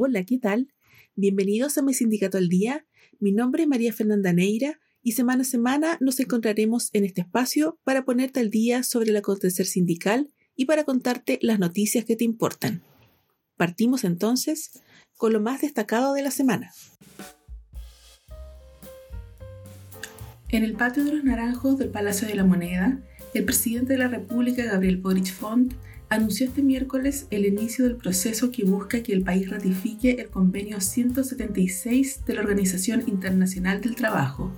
Hola, ¿qué tal? Bienvenidos a mi sindicato al día. Mi nombre es María Fernanda Neira y semana a semana nos encontraremos en este espacio para ponerte al día sobre el acontecer sindical y para contarte las noticias que te importan. Partimos entonces con lo más destacado de la semana. En el patio de los naranjos del Palacio de la Moneda, el presidente de la República, Gabriel Boric Font, anunció este miércoles el inicio del proceso que busca que el país ratifique el convenio 176 de la Organización Internacional del Trabajo.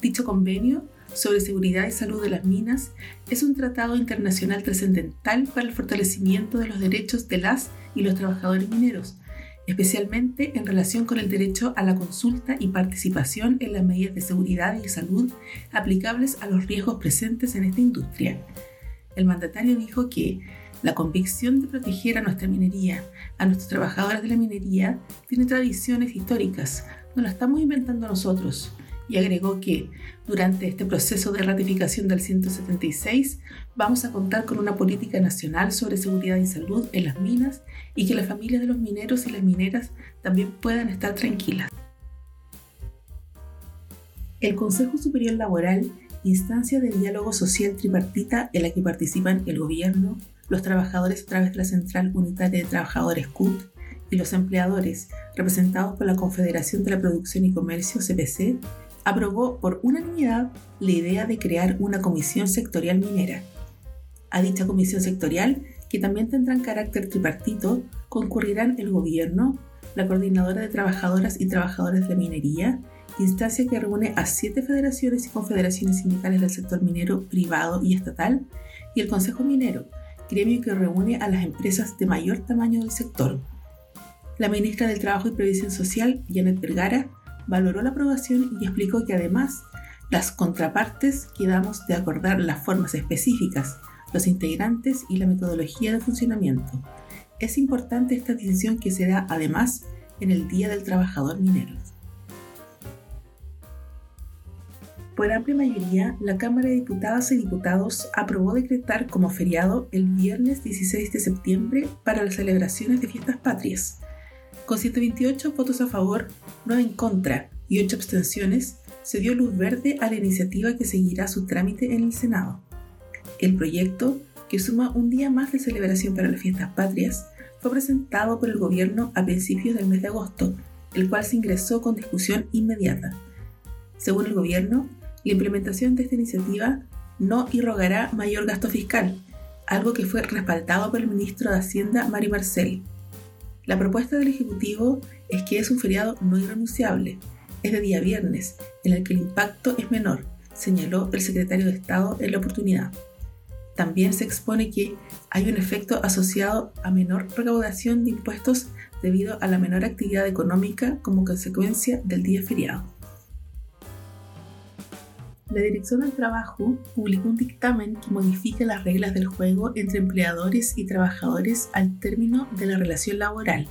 Dicho convenio sobre seguridad y salud de las minas es un tratado internacional trascendental para el fortalecimiento de los derechos de las y los trabajadores mineros, especialmente en relación con el derecho a la consulta y participación en las medidas de seguridad y salud aplicables a los riesgos presentes en esta industria. El mandatario dijo que la convicción de proteger a nuestra minería, a nuestros trabajadores de la minería, tiene tradiciones históricas, no la estamos inventando nosotros. Y agregó que durante este proceso de ratificación del 176 vamos a contar con una política nacional sobre seguridad y salud en las minas y que las familias de los mineros y las mineras también puedan estar tranquilas. El Consejo Superior Laboral, instancia de diálogo social tripartita en la que participan el gobierno, los trabajadores a través de la Central Unitaria de Trabajadores CUT y los empleadores, representados por la Confederación de la Producción y Comercio CPC, aprobó por unanimidad la idea de crear una comisión sectorial minera. A dicha comisión sectorial, que también tendrán carácter tripartito, concurrirán el gobierno, la Coordinadora de Trabajadoras y Trabajadores de Minería, instancia que reúne a siete federaciones y confederaciones sindicales del sector minero privado y estatal, y el Consejo Minero, gremio que reúne a las empresas de mayor tamaño del sector. La ministra del Trabajo y Previsión Social, Janet Vergara, valoró la aprobación y explicó que además las contrapartes quedamos de acordar las formas específicas, los integrantes y la metodología de funcionamiento. Es importante esta decisión que se da además en el Día del Trabajador Minero. Por amplia mayoría, la Cámara de Diputadas y Diputados aprobó decretar como feriado el viernes 16 de septiembre para las celebraciones de fiestas patrias. Con 128 votos a favor, 9 en contra y 8 abstenciones, se dio luz verde a la iniciativa que seguirá su trámite en el Senado. El proyecto, que suma un día más de celebración para las fiestas patrias, fue presentado por el gobierno a principios del mes de agosto, el cual se ingresó con discusión inmediata. Según el gobierno, la implementación de esta iniciativa no irrogará mayor gasto fiscal, algo que fue respaldado por el ministro de Hacienda, Mari Marcel. La propuesta del Ejecutivo es que es un feriado no irrenunciable, es de día viernes, en el que el impacto es menor, señaló el secretario de Estado en la oportunidad. También se expone que hay un efecto asociado a menor recaudación de impuestos debido a la menor actividad económica como consecuencia del día feriado la Dirección del Trabajo publicó un dictamen que modifica las reglas del juego entre empleadores y trabajadores al término de la relación laboral.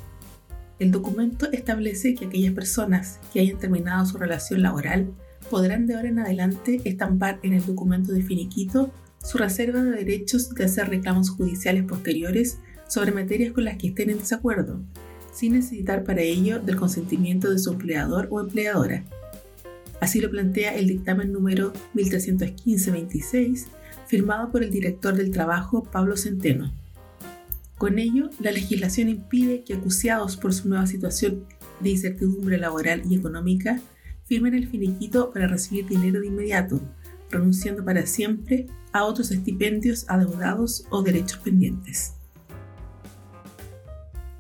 El documento establece que aquellas personas que hayan terminado su relación laboral podrán de ahora en adelante estampar en el documento de finiquito su reserva de derechos de hacer reclamos judiciales posteriores sobre materias con las que estén en desacuerdo, sin necesitar para ello del consentimiento de su empleador o empleadora. Así lo plantea el dictamen número 1315-26, firmado por el director del trabajo Pablo Centeno. Con ello, la legislación impide que acuciados por su nueva situación de incertidumbre laboral y económica firmen el finiquito para recibir dinero de inmediato, renunciando para siempre a otros estipendios adeudados o derechos pendientes.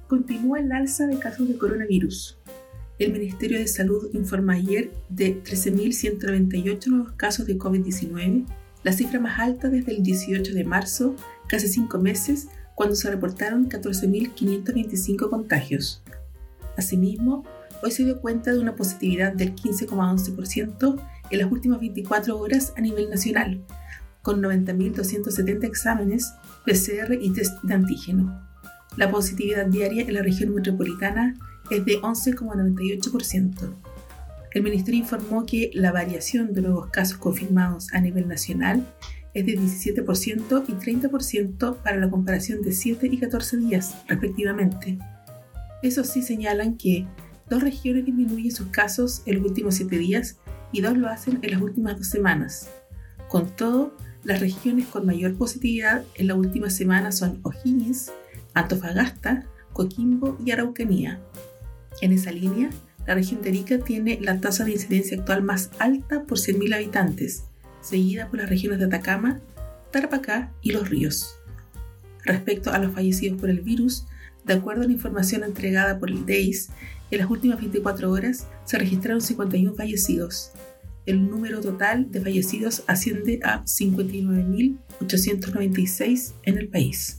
Continúa el alza de casos de coronavirus. El Ministerio de Salud informa ayer de 13.198 nuevos casos de COVID-19, la cifra más alta desde el 18 de marzo, casi cinco meses, cuando se reportaron 14.525 contagios. Asimismo, hoy se dio cuenta de una positividad del 15,11% en las últimas 24 horas a nivel nacional, con 90.270 exámenes PCR y test de antígeno. La positividad diaria en la región metropolitana es de 11,98%. El Ministerio informó que la variación de nuevos casos confirmados a nivel nacional es de 17% y 30% para la comparación de 7 y 14 días, respectivamente. Eso sí señalan que dos regiones disminuyen sus casos en los últimos siete días y dos lo hacen en las últimas dos semanas. Con todo, las regiones con mayor positividad en la última semana son O'Higgins, Antofagasta, Coquimbo y Araucanía. En esa línea, la región de Arica tiene la tasa de incidencia actual más alta por 100.000 habitantes, seguida por las regiones de Atacama, Tarapacá y Los Ríos. Respecto a los fallecidos por el virus, de acuerdo a la información entregada por el DEIS, en las últimas 24 horas se registraron 51 fallecidos. El número total de fallecidos asciende a 59.896 en el país.